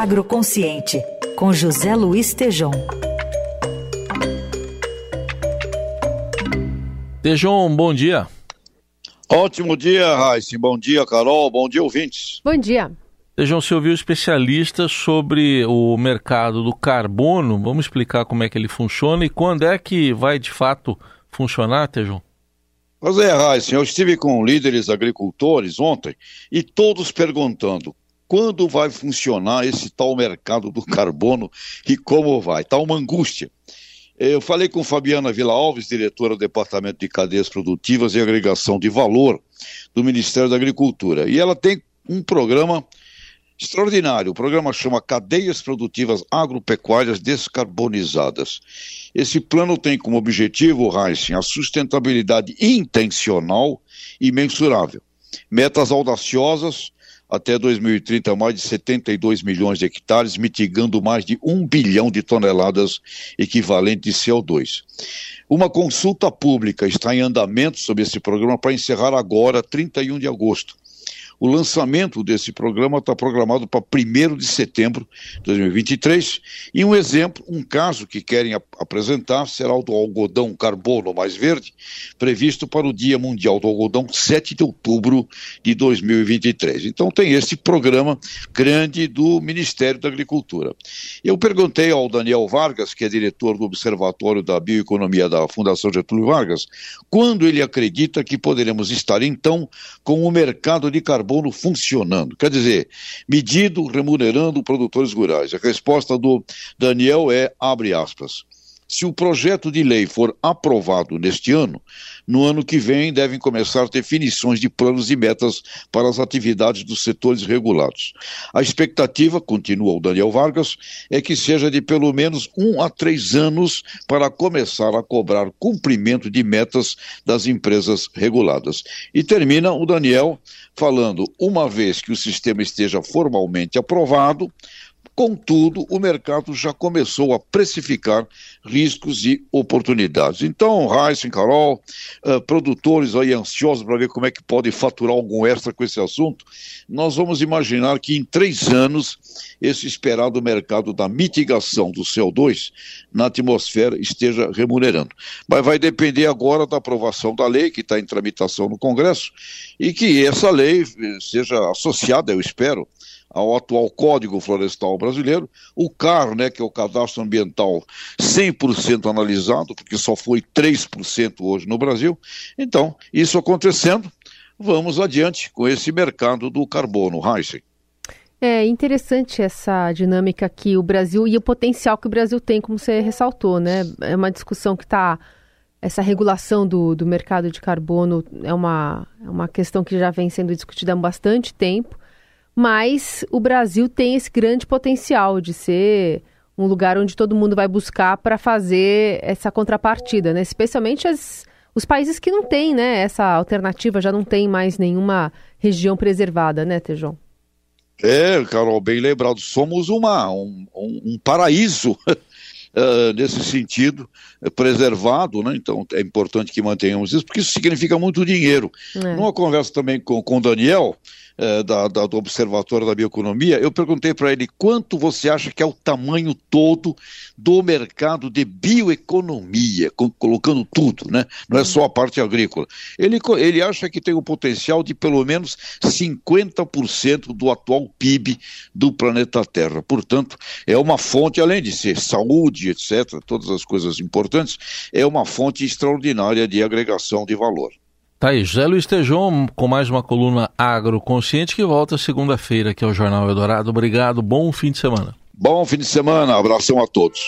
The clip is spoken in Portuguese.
Agroconsciente, com José Luiz Tejom. Tejom, bom dia. Ótimo dia, Raíssa. Bom dia, Carol. Bom dia, ouvintes. Bom dia. Tejão, você ouviu especialistas sobre o mercado do carbono. Vamos explicar como é que ele funciona e quando é que vai de fato funcionar, Tejão? Pois é, Raíssa, eu estive com líderes agricultores ontem e todos perguntando quando vai funcionar esse tal mercado do carbono e como vai. Está uma angústia. Eu falei com Fabiana Vila Alves, diretora do Departamento de Cadeias Produtivas e Agregação de Valor do Ministério da Agricultura. E ela tem um programa extraordinário. O programa chama Cadeias Produtivas Agropecuárias Descarbonizadas. Esse plano tem como objetivo, Heisen, a sustentabilidade intencional e mensurável. Metas audaciosas até 2030 mais de 72 milhões de hectares, mitigando mais de um bilhão de toneladas equivalentes de CO2. Uma consulta pública está em andamento sobre esse programa para encerrar agora, 31 de agosto. O lançamento desse programa está programado para 1 de setembro de 2023. E um exemplo, um caso que querem ap apresentar será o do algodão carbono mais verde, previsto para o Dia Mundial do Algodão, 7 de outubro de 2023. Então tem esse programa grande do Ministério da Agricultura. Eu perguntei ao Daniel Vargas, que é diretor do Observatório da Bioeconomia da Fundação Getúlio Vargas, quando ele acredita que poderemos estar então com o mercado de carbono carbono funcionando. Quer dizer, medido, remunerando produtores rurais. A resposta do Daniel é, abre aspas, se o projeto de lei for aprovado neste ano, no ano que vem devem começar definições de planos e metas para as atividades dos setores regulados. A expectativa, continua o Daniel Vargas, é que seja de pelo menos um a três anos para começar a cobrar cumprimento de metas das empresas reguladas. E termina o Daniel falando: uma vez que o sistema esteja formalmente aprovado, Contudo, o mercado já começou a precificar riscos e oportunidades. Então, Heisen, Carol, uh, produtores aí ansiosos para ver como é que podem faturar algum extra com esse assunto, nós vamos imaginar que em três anos esse esperado mercado da mitigação do CO2 na atmosfera esteja remunerando. Mas vai depender agora da aprovação da lei, que está em tramitação no Congresso, e que essa lei seja associada, eu espero, ao atual Código Florestal Brasileiro, o CAR, né, que é o Cadastro Ambiental 100% analisado, porque só foi 3% hoje no Brasil. Então, isso acontecendo, vamos adiante com esse mercado do carbono, Heisen. É interessante essa dinâmica que o Brasil e o potencial que o Brasil tem, como você ressaltou, né? É uma discussão que está. Essa regulação do, do mercado de carbono é uma, é uma questão que já vem sendo discutida há bastante tempo mas o Brasil tem esse grande potencial de ser um lugar onde todo mundo vai buscar para fazer essa contrapartida, né? Especialmente as, os países que não têm, né? Essa alternativa já não tem mais nenhuma região preservada, né, Tejon? É, Carol, bem lembrado. Somos uma, um, um paraíso uh, nesse sentido, uh, preservado, né? Então é importante que mantenhamos isso, porque isso significa muito dinheiro. É. Numa conversa também com o Daniel, eh, da, da, do Observatório da Bioeconomia, eu perguntei para ele quanto você acha que é o tamanho todo do mercado de bioeconomia, com, colocando tudo, né? Não é só a parte agrícola. Ele, ele acha que tem o potencial de pelo menos 50% do atual PIB do planeta Terra. Portanto, é uma fonte, além de ser saúde, etc., todas as coisas importantes, é uma fonte extraordinária de agregação de valor. Tá aí, José Luiz Tejon com mais uma coluna agroconsciente que volta segunda-feira aqui ao Jornal Eldorado. Obrigado, bom fim de semana. Bom fim de semana, abração a todos.